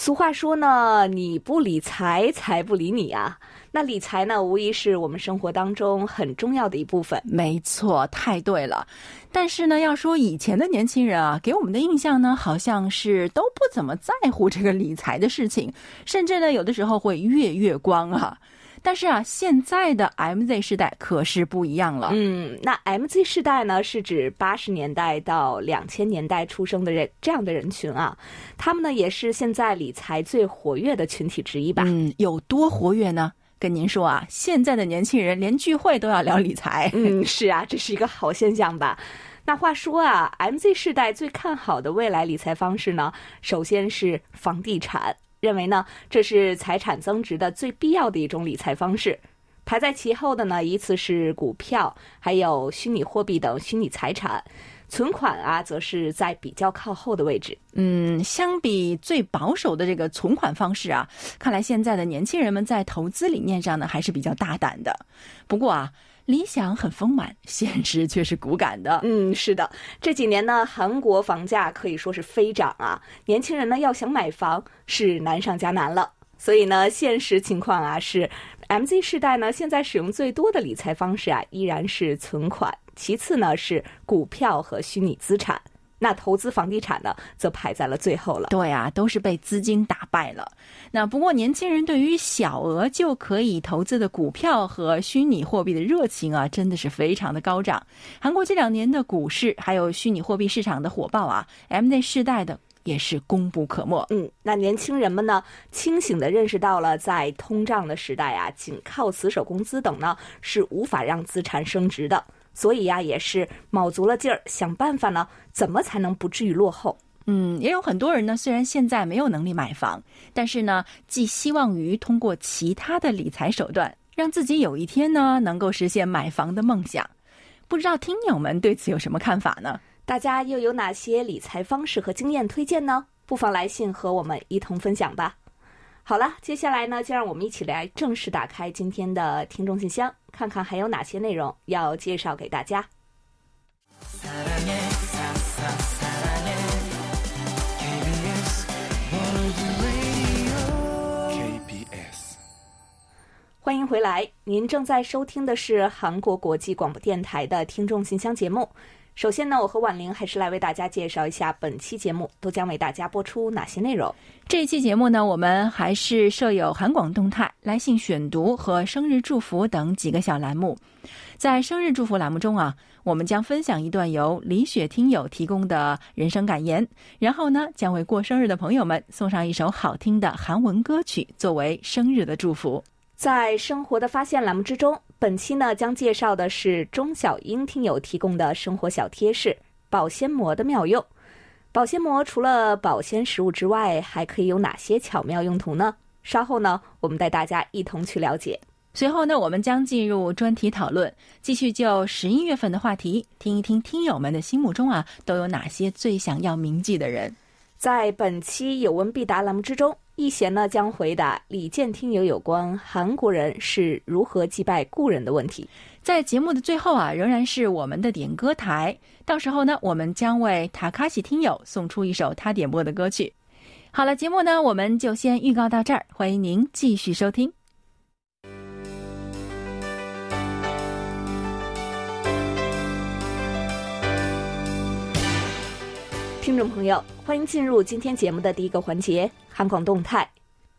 俗话说呢，你不理财，财不理你啊。那理财呢，无疑是我们生活当中很重要的一部分。没错，太对了。但是呢，要说以前的年轻人啊，给我们的印象呢，好像是都不怎么在乎这个理财的事情，甚至呢，有的时候会月月光啊。但是啊，现在的 MZ 世代可是不一样了。嗯，那 MZ 世代呢，是指八十年代到两千年代出生的人这样的人群啊。他们呢，也是现在理财最活跃的群体之一吧？嗯，有多活跃呢？跟您说啊，现在的年轻人连聚会都要聊理财。嗯，是啊，这是一个好现象吧？那话说啊，MZ 世代最看好的未来理财方式呢，首先是房地产。认为呢，这是财产增值的最必要的一种理财方式。排在其后的呢，依次是股票，还有虚拟货币等虚拟财产。存款啊，则是在比较靠后的位置。嗯，相比最保守的这个存款方式啊，看来现在的年轻人们在投资理念上呢，还是比较大胆的。不过啊。理想很丰满，现实却是骨感的。嗯，是的，这几年呢，韩国房价可以说是飞涨啊，年轻人呢要想买房是难上加难了。所以呢，现实情况啊是，MZ 世代呢现在使用最多的理财方式啊依然是存款，其次呢是股票和虚拟资产。那投资房地产呢，则排在了最后了。对啊，都是被资金打败了。那不过年轻人对于小额就可以投资的股票和虚拟货币的热情啊，真的是非常的高涨。韩国这两年的股市还有虚拟货币市场的火爆啊，MZ 世代的也是功不可没。嗯，那年轻人们呢，清醒的认识到了，在通胀的时代啊，仅靠死守工资等呢，是无法让资产升值的。所以呀，也是卯足了劲儿想办法呢，怎么才能不至于落后？嗯，也有很多人呢，虽然现在没有能力买房，但是呢，寄希望于通过其他的理财手段，让自己有一天呢，能够实现买房的梦想。不知道听友们对此有什么看法呢？大家又有哪些理财方式和经验推荐呢？不妨来信和我们一同分享吧。好了，接下来呢，就让我们一起来正式打开今天的听众信箱，看看还有哪些内容要介绍给大家。欢迎回来，您正在收听的是韩国国际广播电台的听众信箱节目。首先呢，我和婉玲还是来为大家介绍一下本期节目都将为大家播出哪些内容。这一期节目呢，我们还是设有韩广动态、来信选读和生日祝福等几个小栏目。在生日祝福栏目中啊，我们将分享一段由李雪听友提供的人生感言，然后呢，将为过生日的朋友们送上一首好听的韩文歌曲作为生日的祝福。在生活的发现栏目之中。本期呢，将介绍的是钟小英听友提供的生活小贴士——保鲜膜的妙用。保鲜膜除了保鲜食物之外，还可以有哪些巧妙用途呢？稍后呢，我们带大家一同去了解。随后呢，我们将进入专题讨论，继续就十一月份的话题，听一听听友们的心目中啊，都有哪些最想要铭记的人。在本期有问必答栏目之中。易贤呢将回答李健听友有关韩国人是如何祭拜故人的问题。在节目的最后啊，仍然是我们的点歌台，到时候呢，我们将为塔卡西听友送出一首他点播的歌曲。好了，节目呢，我们就先预告到这儿，欢迎您继续收听。听众朋友，欢迎进入今天节目的第一个环节——韩广动态。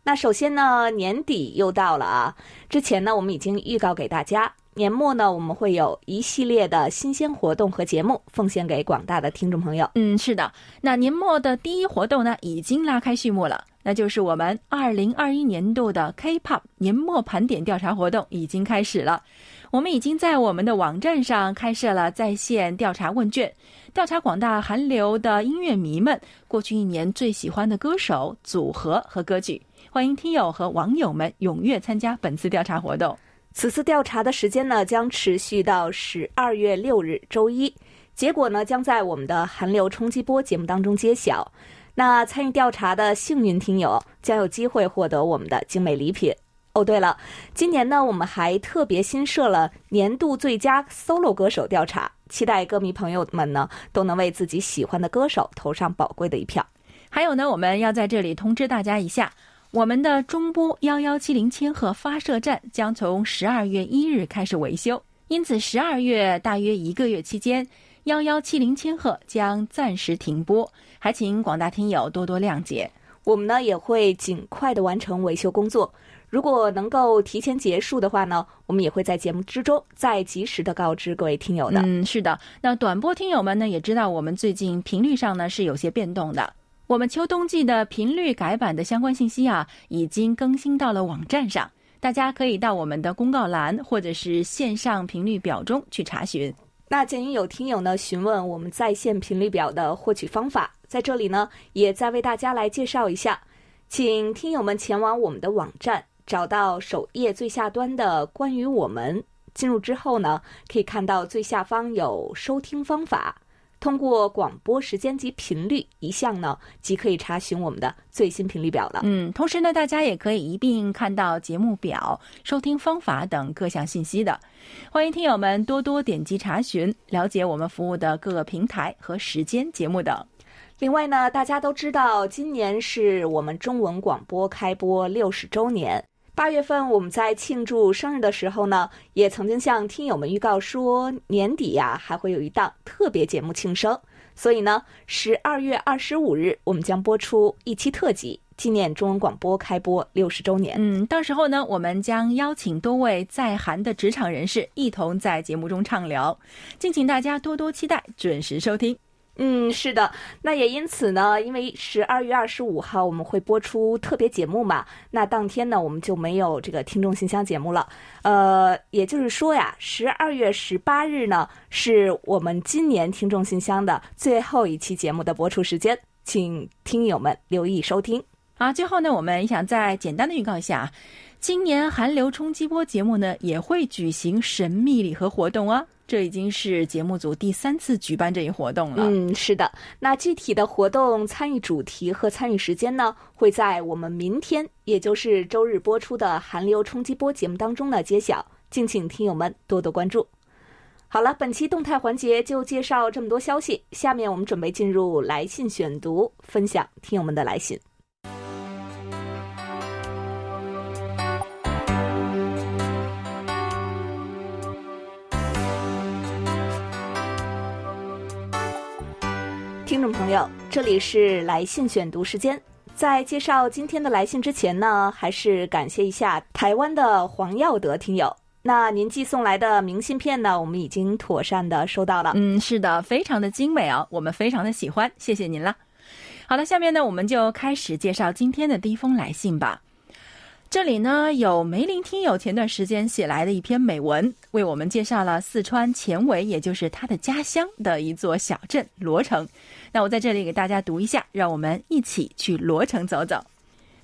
那首先呢，年底又到了啊！之前呢，我们已经预告给大家，年末呢，我们会有一系列的新鲜活动和节目奉献给广大的听众朋友。嗯，是的。那年末的第一活动呢，已经拉开序幕了，那就是我们二零二一年度的 K-pop 年末盘点调查活动已经开始了。我们已经在我们的网站上开设了在线调查问卷。调查广大韩流的音乐迷们过去一年最喜欢的歌手、组合和歌曲，欢迎听友和网友们踊跃参加本次调查活动。此次调查的时间呢，将持续到十二月六日周一。结果呢将在我们的韩流冲击波节目当中揭晓。那参与调查的幸运听友将有机会获得我们的精美礼品。哦，对了，今年呢我们还特别新设了年度最佳 solo 歌手调查，期待歌迷朋友们呢都能为自己喜欢的歌手投上宝贵的一票。还有呢，我们要在这里通知大家一下，我们的中波幺幺七零千赫发射站将从十二月一日开始维修，因此十二月大约一个月期间，幺幺七零千赫将暂时停播，还请广大听友多多谅解。我们呢也会尽快的完成维修工作，如果能够提前结束的话呢，我们也会在节目之中再及时的告知各位听友的。嗯，是的。那短波听友们呢也知道，我们最近频率上呢是有些变动的。我们秋冬季的频率改版的相关信息啊，已经更新到了网站上，大家可以到我们的公告栏或者是线上频率表中去查询。那鉴于有听友呢询问我们在线频率表的获取方法，在这里呢也再为大家来介绍一下，请听友们前往我们的网站，找到首页最下端的关于我们，进入之后呢，可以看到最下方有收听方法。通过广播时间及频率一项呢，即可以查询我们的最新频率表了。嗯，同时呢，大家也可以一并看到节目表、收听方法等各项信息的。欢迎听友们多多点击查询，了解我们服务的各个平台和时间、节目等。另外呢，大家都知道，今年是我们中文广播开播六十周年。八月份我们在庆祝生日的时候呢，也曾经向听友们预告说，年底呀还会有一档特别节目庆生。所以呢，十二月二十五日我们将播出一期特辑，纪念中文广播开播六十周年。嗯，到时候呢，我们将邀请多位在韩的职场人士一同在节目中畅聊，敬请大家多多期待，准时收听。嗯，是的，那也因此呢，因为十二月二十五号我们会播出特别节目嘛，那当天呢我们就没有这个听众信箱节目了。呃，也就是说呀，十二月十八日呢是我们今年听众信箱的最后一期节目的播出时间，请听友们留意收听。啊，最后呢，我们想再简单的预告一下，今年寒流冲击波节目呢也会举行神秘礼盒活动啊。这已经是节目组第三次举办这一活动了。嗯，是的。那具体的活动参与主题和参与时间呢，会在我们明天，也就是周日播出的寒流冲击波节目当中呢揭晓，敬请听友们多多关注。好了，本期动态环节就介绍这么多消息，下面我们准备进入来信选读，分享听友们的来信。听众朋友，这里是来信选读时间。在介绍今天的来信之前呢，还是感谢一下台湾的黄耀德听友。那您寄送来的明信片呢，我们已经妥善的收到了。嗯，是的，非常的精美啊，我们非常的喜欢，谢谢您了。好了，下面呢，我们就开始介绍今天的第一封来信吧。这里呢有梅林听友前段时间写来的一篇美文，为我们介绍了四川前围，也就是他的家乡的一座小镇罗城。那我在这里给大家读一下，让我们一起去罗城走走。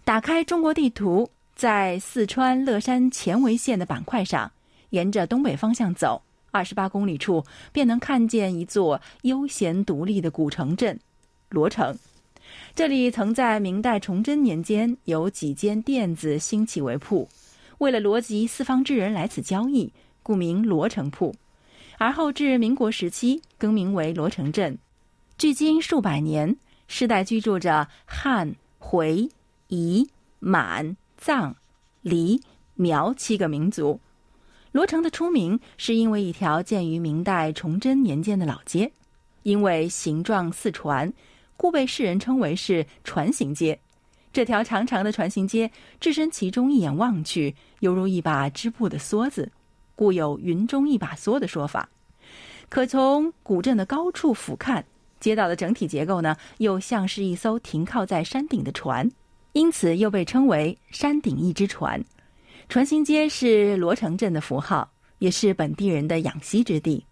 打开中国地图，在四川乐山前围县的板块上，沿着东北方向走，二十八公里处便能看见一座悠闲独立的古城镇——罗城。这里曾在明代崇祯年间有几间店子兴起为铺，为了罗集四方之人来此交易，故名罗城铺。而后至民国时期更名为罗城镇。距今数百年，世代居住着汉、回、彝、满、藏、黎、苗七个民族。罗城的出名是因为一条建于明代崇祯年间的老街，因为形状似船。故被世人称为是船行街。这条长长的船行街，置身其中，一眼望去，犹如一把织布的梭子，故有“云中一把梭”的说法。可从古镇的高处俯瞰，街道的整体结构呢，又像是一艘停靠在山顶的船，因此又被称为“山顶一只船”。船行街是罗城镇的符号，也是本地人的养息之地，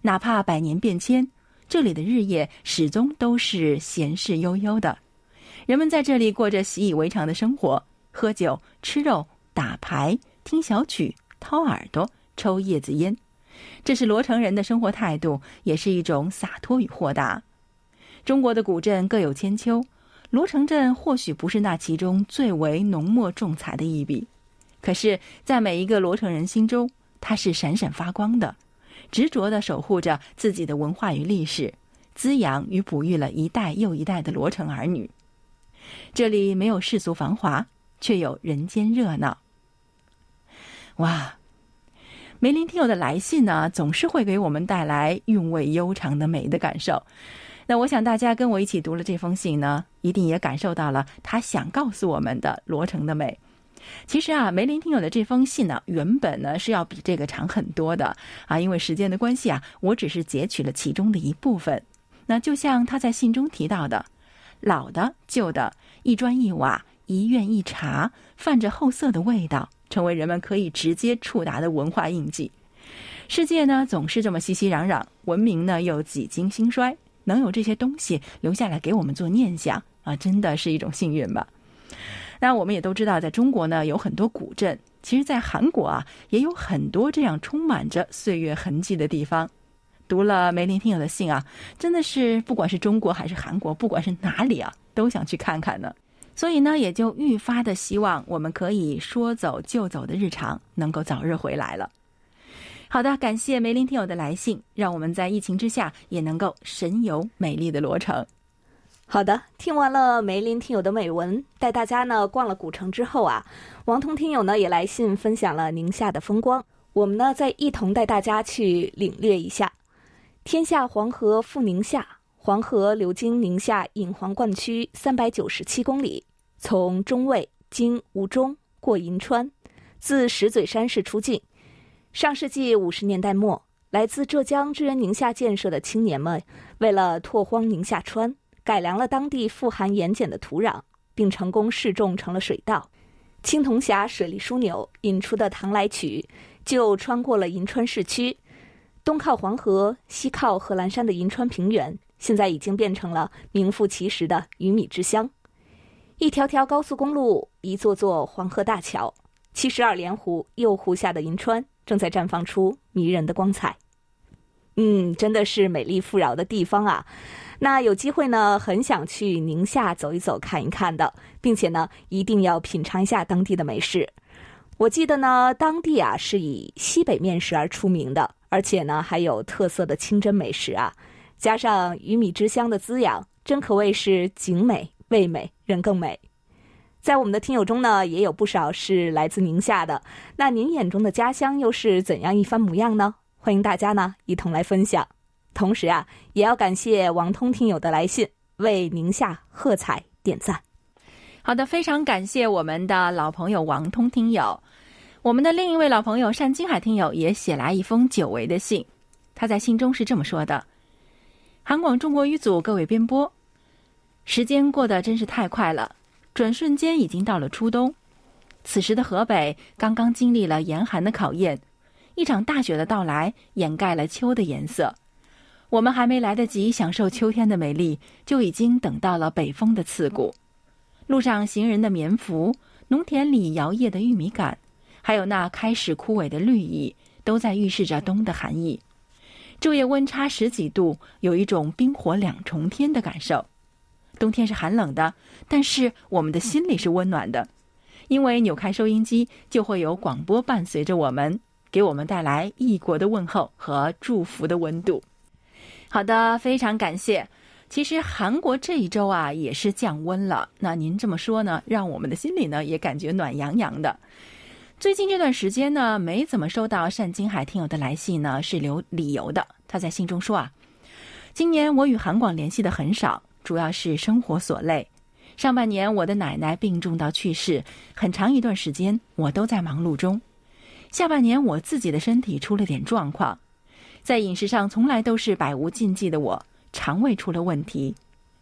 哪怕百年变迁。这里的日夜始终都是闲适悠悠的，人们在这里过着习以为常的生活：喝酒、吃肉、打牌、听小曲、掏耳朵、抽叶子烟。这是罗城人的生活态度，也是一种洒脱与豁达。中国的古镇各有千秋，罗城镇或许不是那其中最为浓墨重彩的一笔，可是，在每一个罗城人心中，它是闪闪发光的，执着的守护着自己的文化与历史，滋养与哺育了一代又一代的罗城儿女。这里没有世俗繁华，却有人间热闹。哇！梅林听友的来信呢，总是会给我们带来韵味悠长的美的感受。那我想大家跟我一起读了这封信呢，一定也感受到了他想告诉我们的罗城的美。其实啊，梅林听友的这封信呢，原本呢是要比这个长很多的啊，因为时间的关系啊，我只是截取了其中的一部分。那就像他在信中提到的，老的、旧的，一砖一瓦，一院一茶，泛着厚色的味道。成为人们可以直接触达的文化印记。世界呢总是这么熙熙攘攘，文明呢又几经兴衰，能有这些东西留下来给我们做念想啊，真的是一种幸运吧。那我们也都知道，在中国呢有很多古镇，其实，在韩国啊也有很多这样充满着岁月痕迹的地方。读了梅林听友的信啊，真的是不管是中国还是韩国，不管是哪里啊，都想去看看呢。所以呢，也就愈发的希望我们可以说走就走的日常能够早日回来了。好的，感谢梅林听友的来信，让我们在疫情之下也能够神游美丽的罗城。好的，听完了梅林听友的美文，带大家呢逛了古城之后啊，王通听友呢也来信分享了宁夏的风光，我们呢再一同带大家去领略一下。天下黄河赴宁夏。黄河流经宁夏引黄灌区三百九十七公里，从中卫经吴中过银川，自石嘴山市出境。上世纪五十年代末，来自浙江支援宁夏建设的青年们，为了拓荒宁夏川，改良了当地富含盐碱的土壤，并成功试种成了水稻。青铜峡水利枢纽引出的唐来曲，就穿过了银川市区，东靠黄河，西靠贺兰山的银川平原。现在已经变成了名副其实的鱼米之乡，一条条高速公路，一座座黄河大桥，七十二连湖右湖下的银川正在绽放出迷人的光彩。嗯，真的是美丽富饶的地方啊！那有机会呢，很想去宁夏走一走、看一看的，并且呢，一定要品尝一下当地的美食。我记得呢，当地啊是以西北面食而出名的，而且呢还有特色的清真美食啊。加上鱼米之乡的滋养，真可谓是景美、味美、人更美。在我们的听友中呢，也有不少是来自宁夏的。那您眼中的家乡又是怎样一番模样呢？欢迎大家呢一同来分享。同时啊，也要感谢王通听友的来信，为宁夏喝彩点赞。好的，非常感谢我们的老朋友王通听友。我们的另一位老朋友单金海听友也写来一封久违的信，他在信中是这么说的。韩广中国语组各位编播，时间过得真是太快了，转瞬间已经到了初冬。此时的河北刚刚经历了严寒的考验，一场大雪的到来掩盖了秋的颜色。我们还没来得及享受秋天的美丽，就已经等到了北风的刺骨。路上行人的棉服，农田里摇曳的玉米杆，还有那开始枯萎的绿意，都在预示着冬的寒意。昼夜温差十几度，有一种冰火两重天的感受。冬天是寒冷的，但是我们的心里是温暖的，因为扭开收音机，就会有广播伴随着我们，给我们带来异国的问候和祝福的温度。好的，非常感谢。其实韩国这一周啊，也是降温了。那您这么说呢，让我们的心里呢也感觉暖洋洋的。最近这段时间呢，没怎么收到单金海听友的来信呢，是留理由的。他在信中说啊，今年我与韩广联系的很少，主要是生活所累。上半年我的奶奶病重到去世，很长一段时间我都在忙碌中。下半年我自己的身体出了点状况，在饮食上从来都是百无禁忌的我，肠胃出了问题。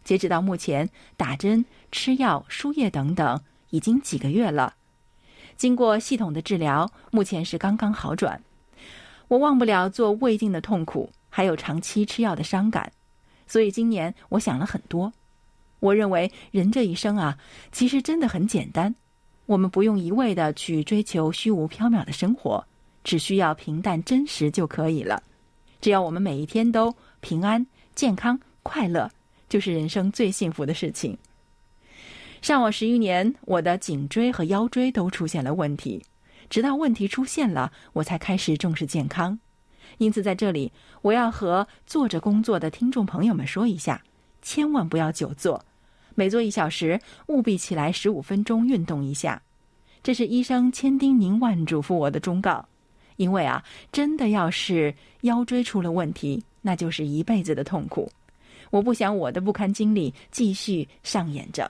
截止到目前，打针、吃药、输液等等，已经几个月了。经过系统的治疗，目前是刚刚好转。我忘不了做胃镜的痛苦，还有长期吃药的伤感，所以今年我想了很多。我认为人这一生啊，其实真的很简单。我们不用一味的去追求虚无缥缈的生活，只需要平淡真实就可以了。只要我们每一天都平安、健康、快乐，就是人生最幸福的事情。上网十余年，我的颈椎和腰椎都出现了问题，直到问题出现了，我才开始重视健康。因此，在这里，我要和坐着工作的听众朋友们说一下：千万不要久坐，每坐一小时，务必起来十五分钟运动一下。这是医生千叮咛万嘱咐我的忠告。因为啊，真的要是腰椎出了问题，那就是一辈子的痛苦。我不想我的不堪经历继续上演着。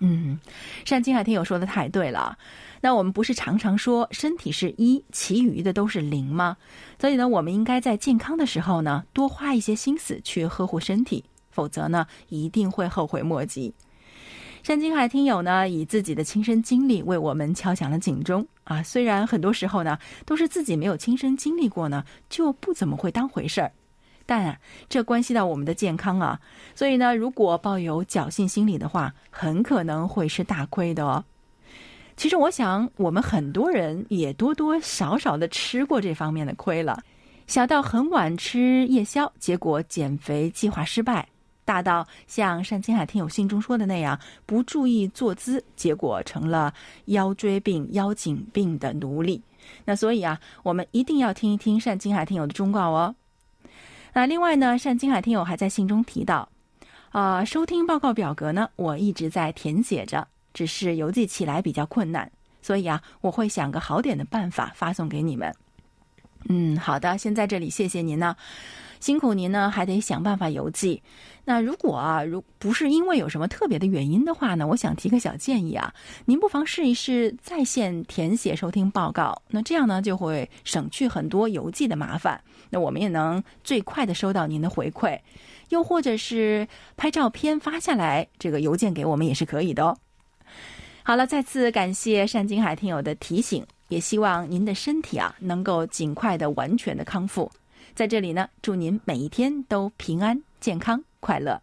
嗯，单金海听友说的太对了。那我们不是常常说身体是一，其余的都是零吗？所以呢，我们应该在健康的时候呢，多花一些心思去呵护身体，否则呢，一定会后悔莫及。山金海听友呢，以自己的亲身经历为我们敲响了警钟啊！虽然很多时候呢，都是自己没有亲身经历过呢，就不怎么会当回事儿，但啊，这关系到我们的健康啊，所以呢，如果抱有侥幸心理的话，很可能会是大亏的哦。其实我想，我们很多人也多多少少的吃过这方面的亏了，小到很晚吃夜宵，结果减肥计划失败。大到像单青海听友信中说的那样，不注意坐姿，结果成了腰椎病、腰颈病的奴隶。那所以啊，我们一定要听一听单青海听友的忠告哦。那另外呢，单青海听友还在信中提到，啊，收听报告表格呢，我一直在填写着，只是邮寄起来比较困难，所以啊，我会想个好点的办法发送给你们。嗯，好的，先在这里谢谢您呢。辛苦您呢，还得想办法邮寄。那如果啊，如不是因为有什么特别的原因的话呢，我想提个小建议啊，您不妨试一试在线填写收听报告。那这样呢，就会省去很多邮寄的麻烦。那我们也能最快的收到您的回馈，又或者是拍照片发下来，这个邮件给我们也是可以的哦。好了，再次感谢单金海听友的提醒，也希望您的身体啊能够尽快的完全的康复。在这里呢，祝您每一天都平安、健康、快乐。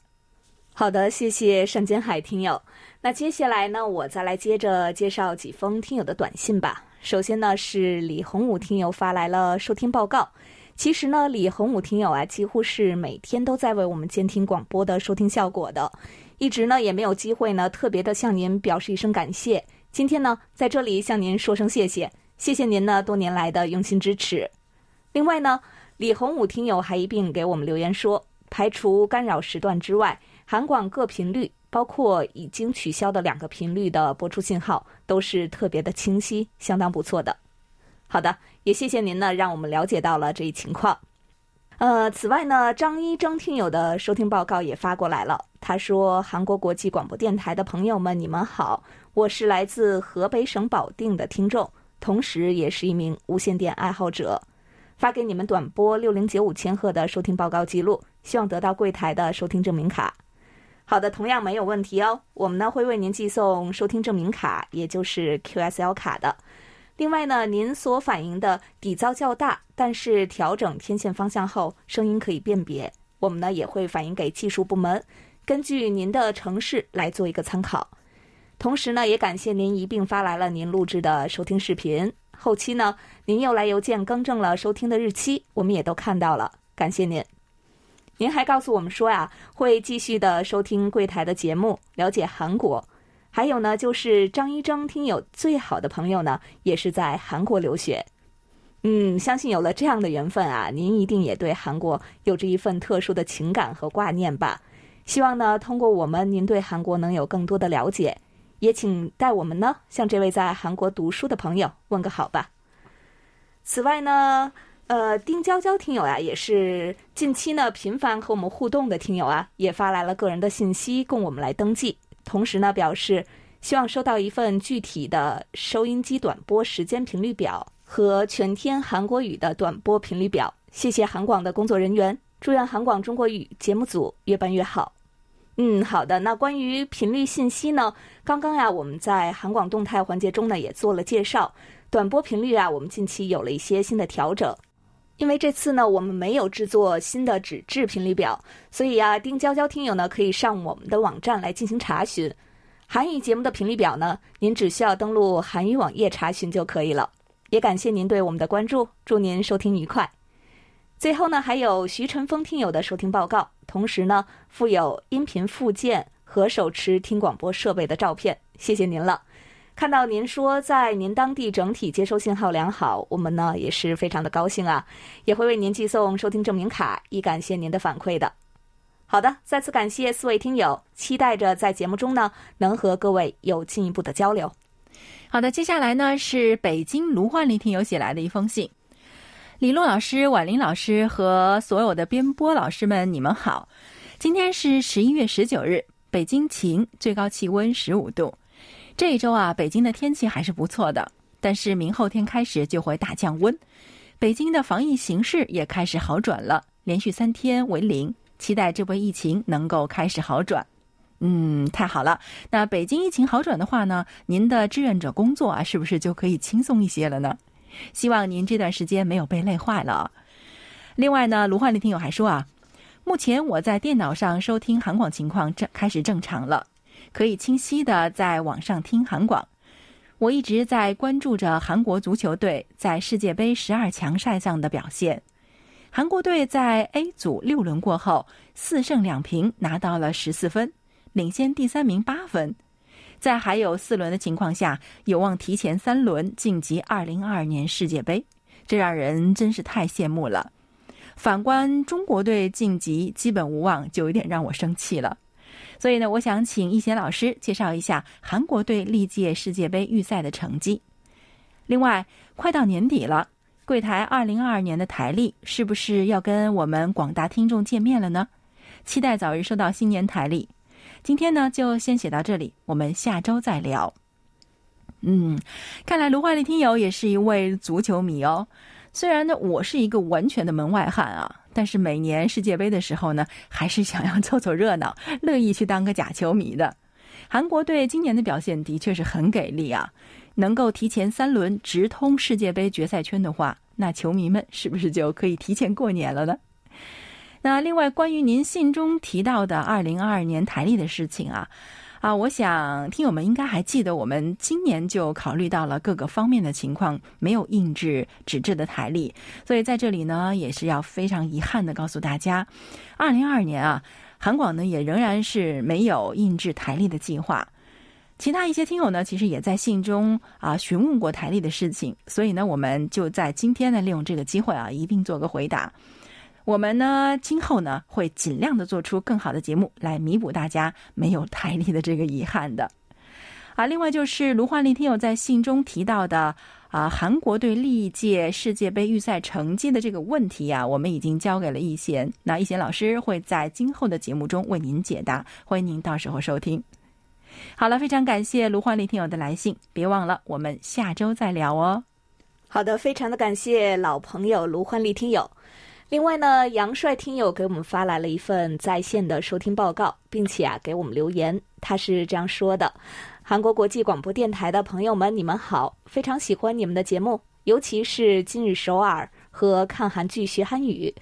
好的，谢谢单金海听友。那接下来呢，我再来接着介绍几封听友的短信吧。首先呢，是李洪武听友发来了收听报告。其实呢，李洪武听友啊，几乎是每天都在为我们监听广播的收听效果的，一直呢也没有机会呢特别的向您表示一声感谢。今天呢，在这里向您说声谢谢，谢谢您呢多年来的用心支持。另外呢。李洪武听友还一并给我们留言说，排除干扰时段之外，韩广各频率，包括已经取消的两个频率的播出信号，都是特别的清晰，相当不错的。好的，也谢谢您呢，让我们了解到了这一情况。呃，此外呢，张一征听友的收听报告也发过来了。他说：“韩国国际广播电台的朋友们，你们好，我是来自河北省保定的听众，同时也是一名无线电爱好者。”发给你们短波六零九五千赫的收听报告记录，希望得到柜台的收听证明卡。好的，同样没有问题哦。我们呢会为您寄送收听证明卡，也就是 QSL 卡的。另外呢，您所反映的底噪较大，但是调整天线方向后声音可以辨别，我们呢也会反映给技术部门，根据您的城市来做一个参考。同时呢，也感谢您一并发来了您录制的收听视频。后期呢，您又来邮件更正了收听的日期，我们也都看到了，感谢您。您还告诉我们说呀，会继续的收听柜台的节目，了解韩国。还有呢，就是张一征听友最好的朋友呢，也是在韩国留学。嗯，相信有了这样的缘分啊，您一定也对韩国有着一份特殊的情感和挂念吧。希望呢，通过我们，您对韩国能有更多的了解。也请代我们呢向这位在韩国读书的朋友问个好吧。此外呢，呃，丁娇娇听友呀，也是近期呢频繁和我们互动的听友啊，也发来了个人的信息供我们来登记。同时呢，表示希望收到一份具体的收音机短波时间频率表和全天韩国语的短波频率表。谢谢韩广的工作人员，祝愿韩广中国语节目组越办越好。嗯，好的。那关于频率信息呢？刚刚呀，我们在韩广动态环节中呢也做了介绍。短波频率啊，我们近期有了一些新的调整。因为这次呢，我们没有制作新的纸质频率表，所以呀，丁娇娇听友呢可以上我们的网站来进行查询。韩语节目的频率表呢，您只需要登录韩语网页查询就可以了。也感谢您对我们的关注，祝您收听愉快。最后呢，还有徐晨峰听友的收听报告，同时呢，附有音频附件和手持听广播设备的照片，谢谢您了。看到您说在您当地整体接收信号良好，我们呢也是非常的高兴啊，也会为您寄送收听证明卡，以感谢您的反馈的。好的，再次感谢四位听友，期待着在节目中呢能和各位有进一步的交流。好的，接下来呢是北京卢焕丽听友写来的一封信。李璐老师、婉玲老师和所有的编播老师们，你们好。今天是十一月十九日，北京晴，最高气温十五度。这一周啊，北京的天气还是不错的，但是明后天开始就会大降温。北京的防疫形势也开始好转了，连续三天为零，期待这波疫情能够开始好转。嗯，太好了。那北京疫情好转的话呢，您的志愿者工作啊，是不是就可以轻松一些了呢？希望您这段时间没有被累坏了。另外呢，卢焕丽听友还说啊，目前我在电脑上收听韩广情况正开始正常了。可以清晰的在网上听韩广。我一直在关注着韩国足球队在世界杯十二强赛上的表现。韩国队在 A 组六轮过后四胜两平，拿到了十四分，领先第三名八分。在还有四轮的情况下，有望提前三轮晋级二零二二年世界杯，这让人真是太羡慕了。反观中国队晋级基本无望，就有点让我生气了。所以呢，我想请易贤老师介绍一下韩国队历届世界杯预赛的成绩。另外，快到年底了，柜台二零二二年的台历是不是要跟我们广大听众见面了呢？期待早日收到新年台历。今天呢，就先写到这里，我们下周再聊。嗯，看来卢焕丽听友也是一位足球迷哦。虽然呢，我是一个完全的门外汉啊。但是每年世界杯的时候呢，还是想要凑凑热闹，乐意去当个假球迷的。韩国队今年的表现的确是很给力啊！能够提前三轮直通世界杯决赛圈的话，那球迷们是不是就可以提前过年了呢？那另外，关于您信中提到的二零二二年台历的事情啊。啊，我想听友们应该还记得，我们今年就考虑到了各个方面的情况，没有印制纸质的台历，所以在这里呢，也是要非常遗憾的告诉大家，二零二二年啊，韩广呢也仍然是没有印制台历的计划。其他一些听友呢，其实也在信中啊询问过台历的事情，所以呢，我们就在今天呢利用这个机会啊，一并做个回答。我们呢，今后呢会尽量的做出更好的节目来弥补大家没有台历的这个遗憾的。啊，另外就是卢焕丽听友在信中提到的啊，韩国队历届世界杯预赛成绩的这个问题啊，我们已经交给了易贤，那易贤老师会在今后的节目中为您解答，欢迎您到时候收听。好了，非常感谢卢焕丽听友的来信，别忘了我们下周再聊哦。好的，非常的感谢老朋友卢焕丽听友。另外呢，杨帅听友给我们发来了一份在线的收听报告，并且啊给我们留言，他是这样说的：“韩国国际广播电台的朋友们，你们好，非常喜欢你们的节目，尤其是今日首尔和看韩剧学韩语，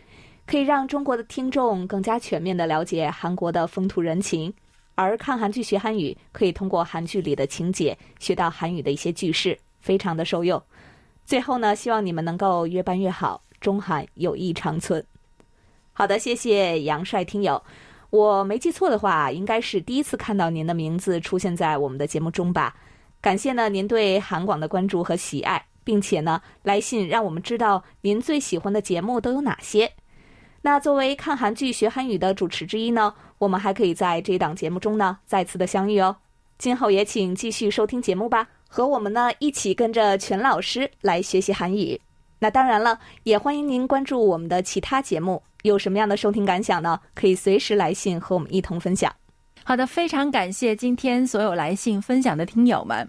可以让中国的听众更加全面的了解韩国的风土人情，而看韩剧学韩语可以通过韩剧里的情节学到韩语的一些句式，非常的受用。最后呢，希望你们能够越办越好。”中韩友谊长存。好的，谢谢杨帅听友。我没记错的话，应该是第一次看到您的名字出现在我们的节目中吧？感谢呢您对韩广的关注和喜爱，并且呢来信让我们知道您最喜欢的节目都有哪些。那作为看韩剧学韩语的主持之一呢，我们还可以在这档节目中呢再次的相遇哦。今后也请继续收听节目吧，和我们呢一起跟着全老师来学习韩语。那当然了，也欢迎您关注我们的其他节目。有什么样的收听感想呢？可以随时来信和我们一同分享。好的，非常感谢今天所有来信分享的听友们。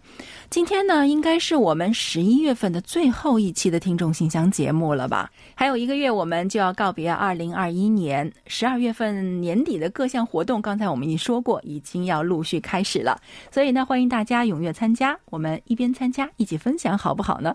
今天呢，应该是我们十一月份的最后一期的听众信箱节目了吧？还有一个月，我们就要告别二零二一年。十二月份年底的各项活动，刚才我们已经说过，已经要陆续开始了。所以呢，欢迎大家踊跃参加，我们一边参加一起分享，好不好呢？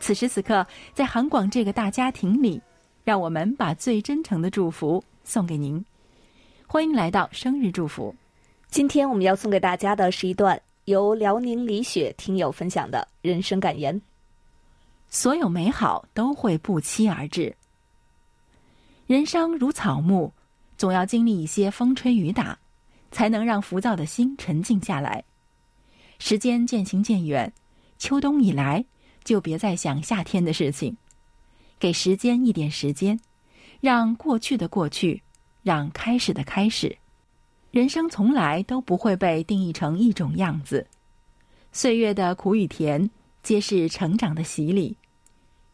此时此刻，在韩广这个大家庭里，让我们把最真诚的祝福送给您。欢迎来到生日祝福。今天我们要送给大家的是一段由辽宁李雪听友分享的人生感言：所有美好都会不期而至。人生如草木，总要经历一些风吹雨打，才能让浮躁的心沉静下来。时间渐行渐远，秋冬已来，就别再想夏天的事情。给时间一点时间，让过去的过去，让开始的开始。人生从来都不会被定义成一种样子，岁月的苦与甜，皆是成长的洗礼。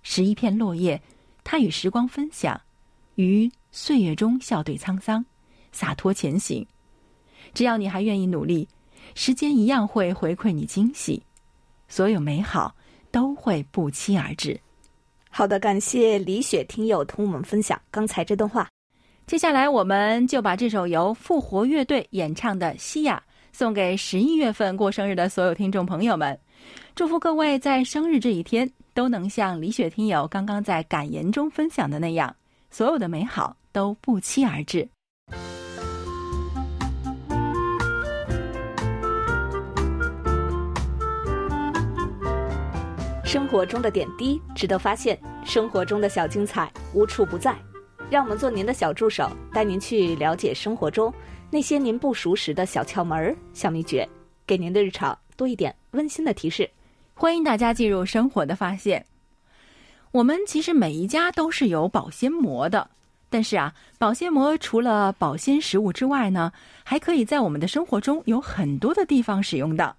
拾一片落叶，它与时光分享。于岁月中笑对沧桑，洒脱前行。只要你还愿意努力，时间一样会回馈你惊喜。所有美好都会不期而至。好的，感谢李雪听友同我们分享刚才这段话。接下来，我们就把这首由复活乐队演唱的《西亚》送给十一月份过生日的所有听众朋友们。祝福各位在生日这一天都能像李雪听友刚刚在感言中分享的那样。所有的美好都不期而至。生活中的点滴值得发现，生活中的小精彩无处不在。让我们做您的小助手，带您去了解生活中那些您不熟识的小窍门、小秘诀，给您的日常多一点温馨的提示。欢迎大家进入生活的发现。我们其实每一家都是有保鲜膜的，但是啊，保鲜膜除了保鲜食物之外呢，还可以在我们的生活中有很多的地方使用的。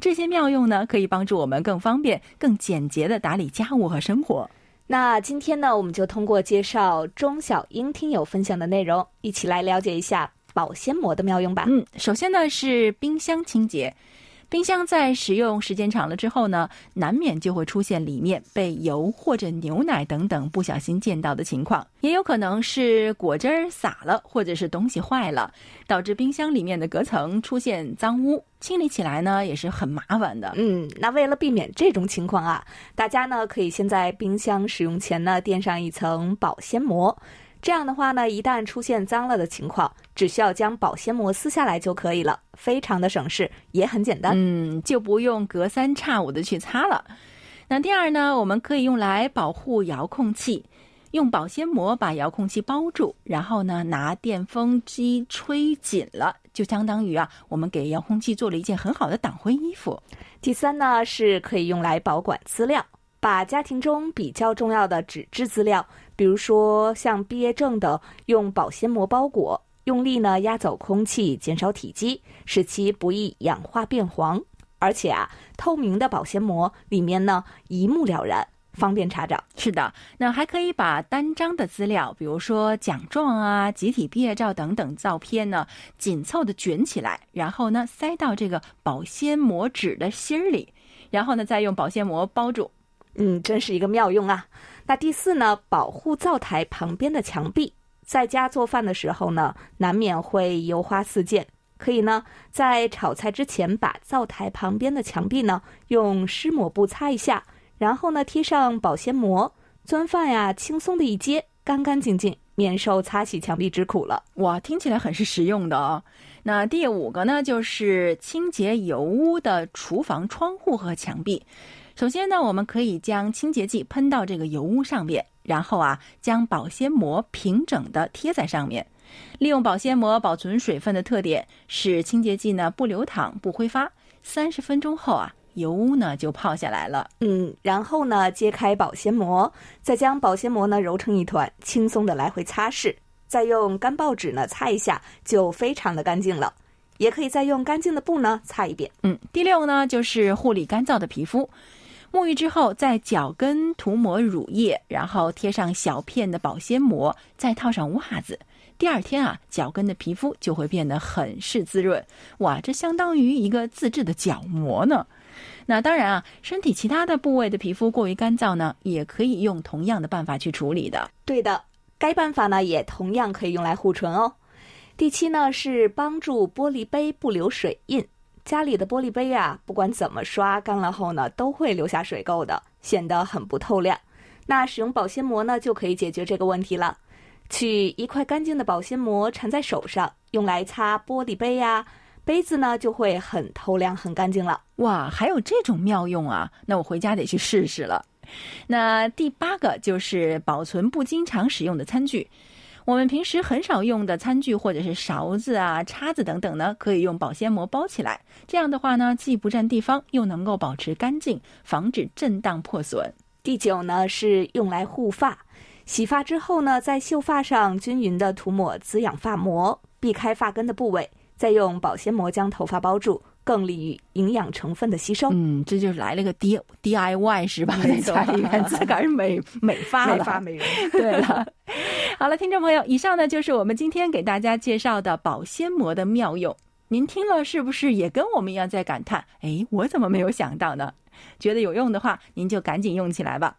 这些妙用呢，可以帮助我们更方便、更简洁的打理家务和生活。那今天呢，我们就通过介绍钟小英听友分享的内容，一起来了解一下保鲜膜的妙用吧。嗯，首先呢是冰箱清洁。冰箱在使用时间长了之后呢，难免就会出现里面被油或者牛奶等等不小心溅到的情况，也有可能是果汁儿洒了，或者是东西坏了，导致冰箱里面的隔层出现脏污，清理起来呢也是很麻烦的。嗯，那为了避免这种情况啊，大家呢可以先在冰箱使用前呢垫上一层保鲜膜。这样的话呢，一旦出现脏了的情况，只需要将保鲜膜撕下来就可以了，非常的省事，也很简单。嗯，就不用隔三差五的去擦了。那第二呢，我们可以用来保护遥控器，用保鲜膜把遥控器包住，然后呢，拿电风机吹紧了，就相当于啊，我们给遥控器做了一件很好的挡灰衣服。第三呢，是可以用来保管资料。把家庭中比较重要的纸质资料，比如说像毕业证的，用保鲜膜包裹，用力呢压走空气，减少体积，使其不易氧化变黄。而且啊，透明的保鲜膜里面呢一目了然，方便查找。是的，那还可以把单张的资料，比如说奖状啊、集体毕业照等等照片呢，紧凑的卷起来，然后呢塞到这个保鲜膜纸的芯儿里，然后呢再用保鲜膜包住。嗯，真是一个妙用啊！那第四呢，保护灶台旁边的墙壁，在家做饭的时候呢，难免会油花四溅，可以呢，在炒菜之前把灶台旁边的墙壁呢用湿抹布擦一下，然后呢贴上保鲜膜，钻饭呀轻松的一接，干干净净，免受擦洗墙壁之苦了。哇，听起来很是实用的哦。那第五个呢，就是清洁油污的厨房窗户和墙壁。首先呢，我们可以将清洁剂喷到这个油污上面，然后啊，将保鲜膜平整的贴在上面。利用保鲜膜保存水分的特点，使清洁剂呢不流淌、不挥发。三十分钟后啊，油污呢就泡下来了。嗯，然后呢，揭开保鲜膜，再将保鲜膜呢揉成一团，轻松的来回擦拭，再用干报纸呢擦一下，就非常的干净了。也可以再用干净的布呢擦一遍。嗯，第六呢就是护理干燥的皮肤。沐浴之后，在脚跟涂抹乳液，然后贴上小片的保鲜膜，再套上袜子。第二天啊，脚跟的皮肤就会变得很是滋润。哇，这相当于一个自制的脚膜呢。那当然啊，身体其他的部位的皮肤过于干燥呢，也可以用同样的办法去处理的。对的，该办法呢也同样可以用来护唇哦。第七呢是帮助玻璃杯不留水印。家里的玻璃杯啊，不管怎么刷干了后呢，都会留下水垢的，显得很不透亮。那使用保鲜膜呢，就可以解决这个问题了。取一块干净的保鲜膜缠在手上，用来擦玻璃杯呀，杯子呢就会很透亮、很干净了。哇，还有这种妙用啊！那我回家得去试试了。那第八个就是保存不经常使用的餐具。我们平时很少用的餐具，或者是勺子啊、叉子等等呢，可以用保鲜膜包起来。这样的话呢，既不占地方，又能够保持干净，防止震荡破损。第九呢是用来护发，洗发之后呢，在秀发上均匀的涂抹滋养发膜，避开发根的部位，再用保鲜膜将头发包住。更利于营养成分的吸收。嗯，这就是来了个 D D I Y 是吧？在家里面自个儿美美发美发美容。对了，好了，听众朋友，以上呢就是我们今天给大家介绍的保鲜膜的妙用。您听了是不是也跟我们一样在感叹？哎，我怎么没有想到呢？觉得有用的话，您就赶紧用起来吧。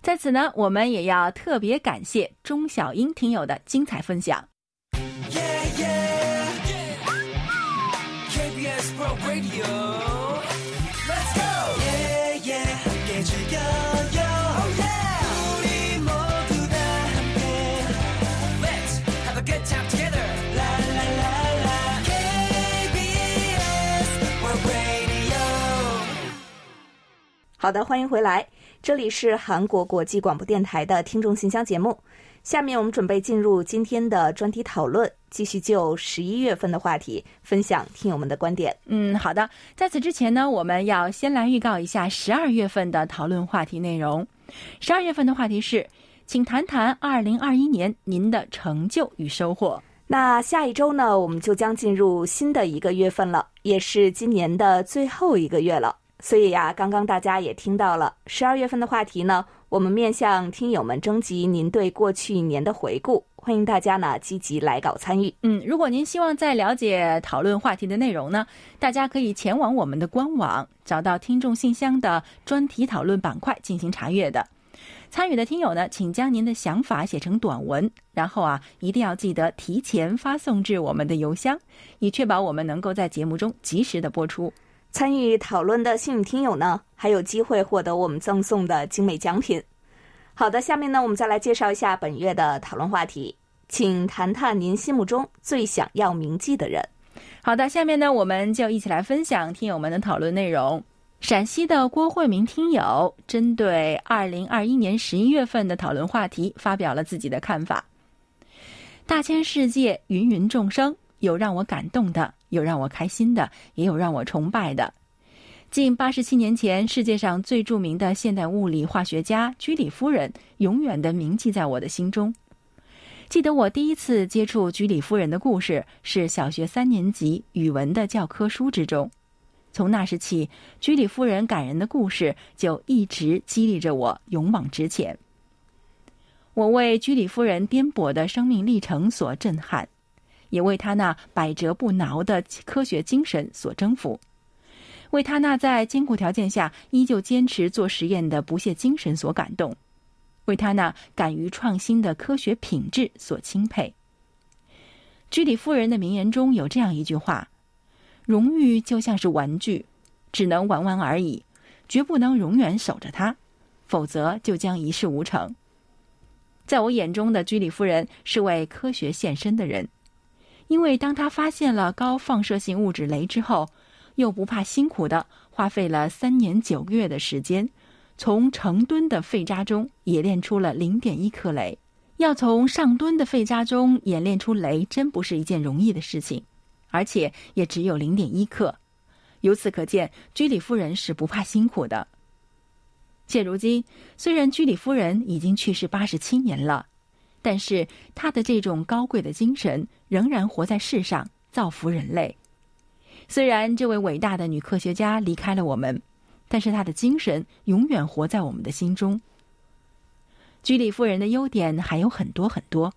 在此呢，我们也要特别感谢钟小英听友的精彩分享。好的，欢迎回来，这里是韩国国际广播电台的听众信箱节目。下面我们准备进入今天的专题讨论，继续就十一月份的话题分享听友们的观点。嗯，好的。在此之前呢，我们要先来预告一下十二月份的讨论话题内容。十二月份的话题是，请谈谈二零二一年您的成就与收获。那下一周呢，我们就将进入新的一个月份了，也是今年的最后一个月了。所以呀，刚刚大家也听到了，十二月份的话题呢，我们面向听友们征集您对过去一年的回顾，欢迎大家呢积极来稿参与。嗯，如果您希望再了解讨论话题的内容呢，大家可以前往我们的官网，找到听众信箱的专题讨论板块进行查阅的。参与的听友呢，请将您的想法写成短文，然后啊，一定要记得提前发送至我们的邮箱，以确保我们能够在节目中及时的播出。参与讨论的幸运听友呢，还有机会获得我们赠送的精美奖品。好的，下面呢，我们再来介绍一下本月的讨论话题，请谈谈您心目中最想要铭记的人。好的，下面呢，我们就一起来分享听友们的讨论内容。陕西的郭慧明听友针对二零二一年十一月份的讨论话题发表了自己的看法。大千世界，芸芸众生。有让我感动的，有让我开心的，也有让我崇拜的。近八十七年前，世界上最著名的现代物理化学家居里夫人，永远的铭记在我的心中。记得我第一次接触居里夫人的故事，是小学三年级语文的教科书之中。从那时起，居里夫人感人的故事就一直激励着我勇往直前。我为居里夫人颠簸的生命历程所震撼。也为他那百折不挠的科学精神所征服，为他那在艰苦条件下依旧坚持做实验的不懈精神所感动，为他那敢于创新的科学品质所钦佩。居里夫人的名言中有这样一句话：“荣誉就像是玩具，只能玩玩而已，绝不能永远守着它，否则就将一事无成。”在我眼中的居里夫人是为科学献身的人。因为当他发现了高放射性物质镭之后，又不怕辛苦的花费了三年九个月的时间，从成吨的废渣中冶炼出了零点一克镭。要从上吨的废渣中冶炼出镭，真不是一件容易的事情，而且也只有零点一克。由此可见，居里夫人是不怕辛苦的。现如今，虽然居里夫人已经去世八十七年了。但是她的这种高贵的精神仍然活在世上，造福人类。虽然这位伟大的女科学家离开了我们，但是她的精神永远活在我们的心中。居里夫人的优点还有很多很多，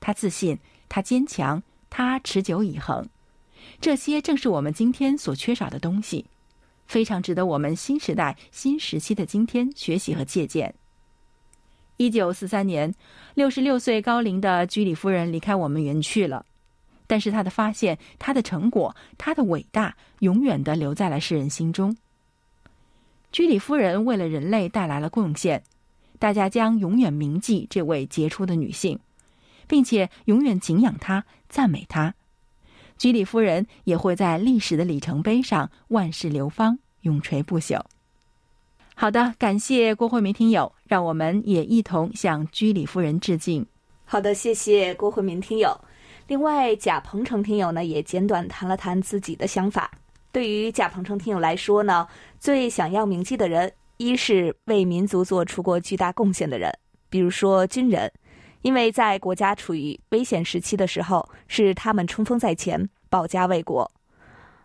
她自信，她坚强，她持久以恒，这些正是我们今天所缺少的东西，非常值得我们新时代新时期的今天学习和借鉴。一九四三年，六十六岁高龄的居里夫人离开我们远去了。但是他的发现、他的成果、他的伟大，永远的留在了世人心中。居里夫人为了人类带来了贡献，大家将永远铭记这位杰出的女性，并且永远敬仰她、赞美她。居里夫人也会在历史的里程碑上万世流芳，永垂不朽。好的，感谢郭慧明听友，让我们也一同向居里夫人致敬。好的，谢谢郭慧明听友。另外，贾鹏程听友呢也简短谈了谈自己的想法。对于贾鹏程听友来说呢，最想要铭记的人，一是为民族做出过巨大贡献的人，比如说军人，因为在国家处于危险时期的时候，是他们冲锋在前，保家卫国；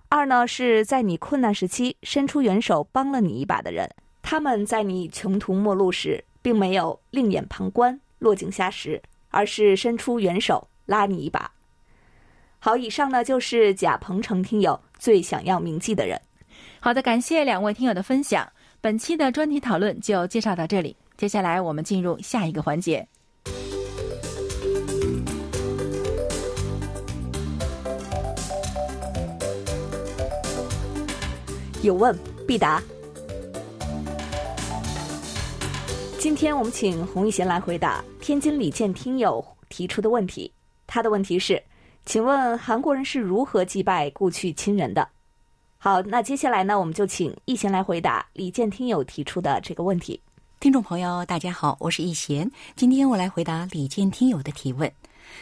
二呢是在你困难时期伸出援手帮了你一把的人。他们在你穷途末路时，并没有另眼旁观、落井下石，而是伸出援手拉你一把。好，以上呢就是贾鹏程听友最想要铭记的人。好的，感谢两位听友的分享。本期的专题讨论就介绍到这里，接下来我们进入下一个环节。有问必答。今天我们请洪一贤来回答天津李健听友提出的问题。他的问题是：请问韩国人是如何祭拜故去亲人的？好，那接下来呢，我们就请一贤来回答李健听友提出的这个问题。听众朋友，大家好，我是一贤，今天我来回答李健听友的提问。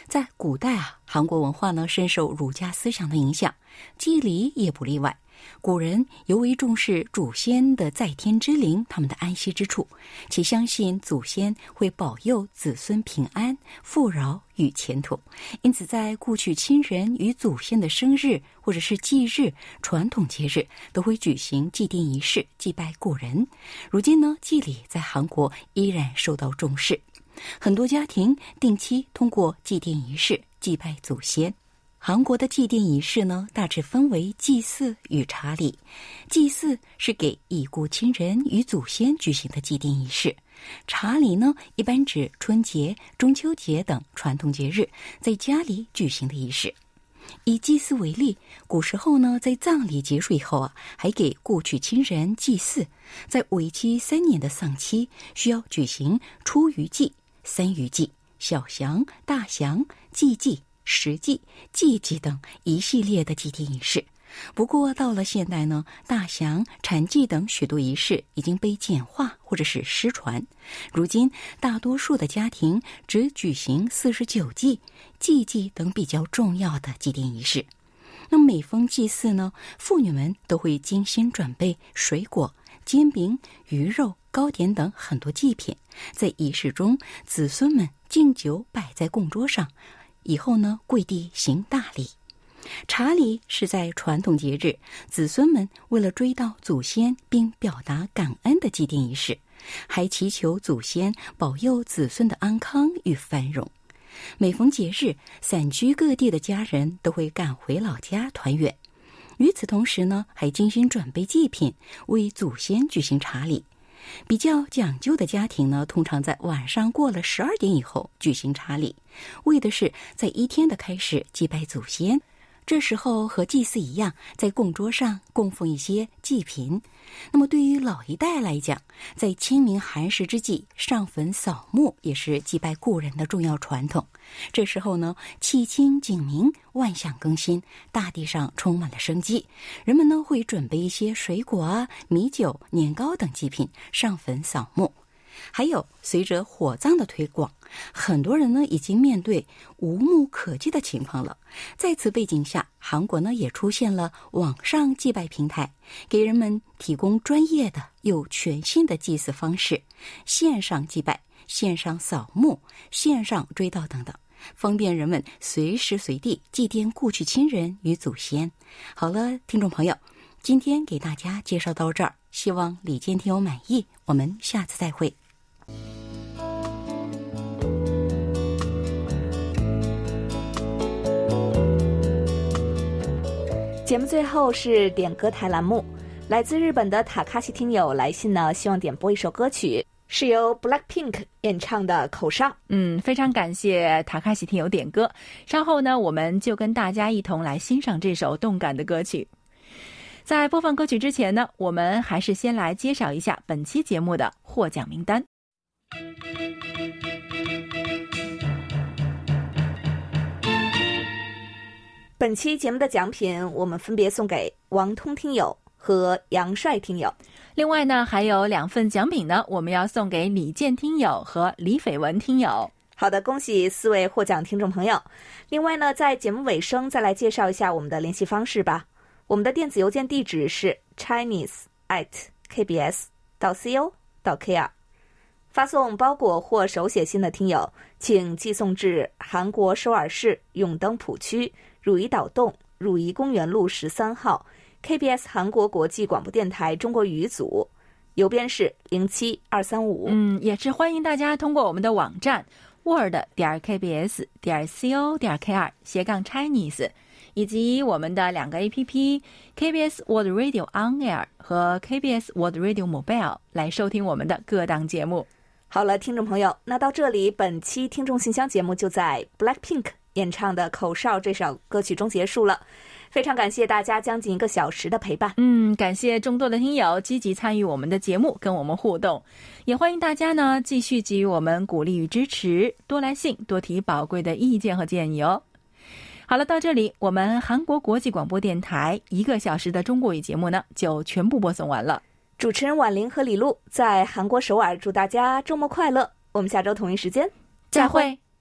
在古代啊，韩国文化呢深受儒家思想的影响，祭礼也不例外。古人尤为重视祖先的在天之灵，他们的安息之处，且相信祖先会保佑子孙平安、富饶与前途。因此，在故去亲人与祖先的生日或者是忌日、传统节日，都会举行祭奠仪式，祭拜故人。如今呢，祭礼在韩国依然受到重视，很多家庭定期通过祭奠仪式祭拜祖先。韩国的祭奠仪式呢，大致分为祭祀与查礼。祭祀是给已故亲人与祖先举行的祭奠仪式，查礼呢，一般指春节、中秋节等传统节日在家里举行的仪式。以祭祀为例，古时候呢，在葬礼结束以后啊，还给故去亲人祭祀。在为期三年的丧期，需要举行初余祭、三余祭、小祥、大祥、祭祭。实际祭祭等一系列的祭奠仪式，不过到了现代呢，大祥、禅祭等许多仪式已经被简化或者是失传。如今，大多数的家庭只举行四十九祭、祭祭等比较重要的祭奠仪式。那每逢祭祀呢，妇女们都会精心准备水果、煎饼、鱼肉、糕点等很多祭品，在仪式中，子孙们敬酒摆在供桌上。以后呢，跪地行大礼。茶礼是在传统节日，子孙们为了追悼祖先并表达感恩的祭奠仪式，还祈求祖先保佑子孙的安康与繁荣。每逢节日，散居各地的家人都会赶回老家团圆。与此同时呢，还精心准备祭品，为祖先举行茶礼。比较讲究的家庭呢，通常在晚上过了十二点以后举行查礼，为的是在一天的开始祭拜祖先。这时候和祭祀一样，在供桌上供奉一些祭品。那么对于老一代来讲，在清明寒食之际上坟扫墓也是祭拜故人的重要传统。这时候呢，气清景明，万象更新，大地上充满了生机。人们呢会准备一些水果啊、米酒、年糕等祭品上坟扫墓。还有，随着火葬的推广，很多人呢已经面对无墓可祭的情况了。在此背景下，韩国呢也出现了网上祭拜平台，给人们提供专业的又全新的祭祀方式：线上祭拜、线上扫墓、线上追悼等等，方便人们随时随地祭奠故去亲人与祖先。好了，听众朋友，今天给大家介绍到这儿，希望李健听友满意。我们下次再会。节目最后是点歌台栏目，来自日本的塔卡西听友来信呢，希望点播一首歌曲。是由 Blackpink 演唱的《口哨》。嗯，非常感谢塔卡西听友点歌。稍后呢，我们就跟大家一同来欣赏这首动感的歌曲。在播放歌曲之前呢，我们还是先来介绍一下本期节目的获奖名单。本期节目的奖品，我们分别送给王通听友和杨帅听友。另外呢，还有两份奖品呢，我们要送给李健听友和李绯闻听友。好的，恭喜四位获奖听众朋友。另外呢，在节目尾声再来介绍一下我们的联系方式吧。我们的电子邮件地址是 chinese at kbs 到 co 到 kr。发送包裹或手写信的听友，请寄送至韩国首尔市永登浦区汝矣岛洞汝矣公园路十三号。KBS 韩国国际广播电台中国语组，邮编是零七二三五。嗯，也是欢迎大家通过我们的网站 word 点 kbs 点 co 点 kr 斜杠 Chinese，以及我们的两个 APP KBS World Radio On Air 和 KBS World Radio Mobile 来收听我们的各档节目。好了，听众朋友，那到这里，本期听众信箱节目就在 Blackpink 演唱的《口哨》这首歌曲中结束了。非常感谢大家将近一个小时的陪伴。嗯，感谢众多的听友积极参与我们的节目，跟我们互动，也欢迎大家呢继续给予我们鼓励与支持，多来信，多提宝贵的意见和建议哦。好了，到这里，我们韩国国际广播电台一个小时的中国语节目呢就全部播送完了。主持人婉玲和李璐在韩国首尔，祝大家周末快乐。我们下周同一时间再会。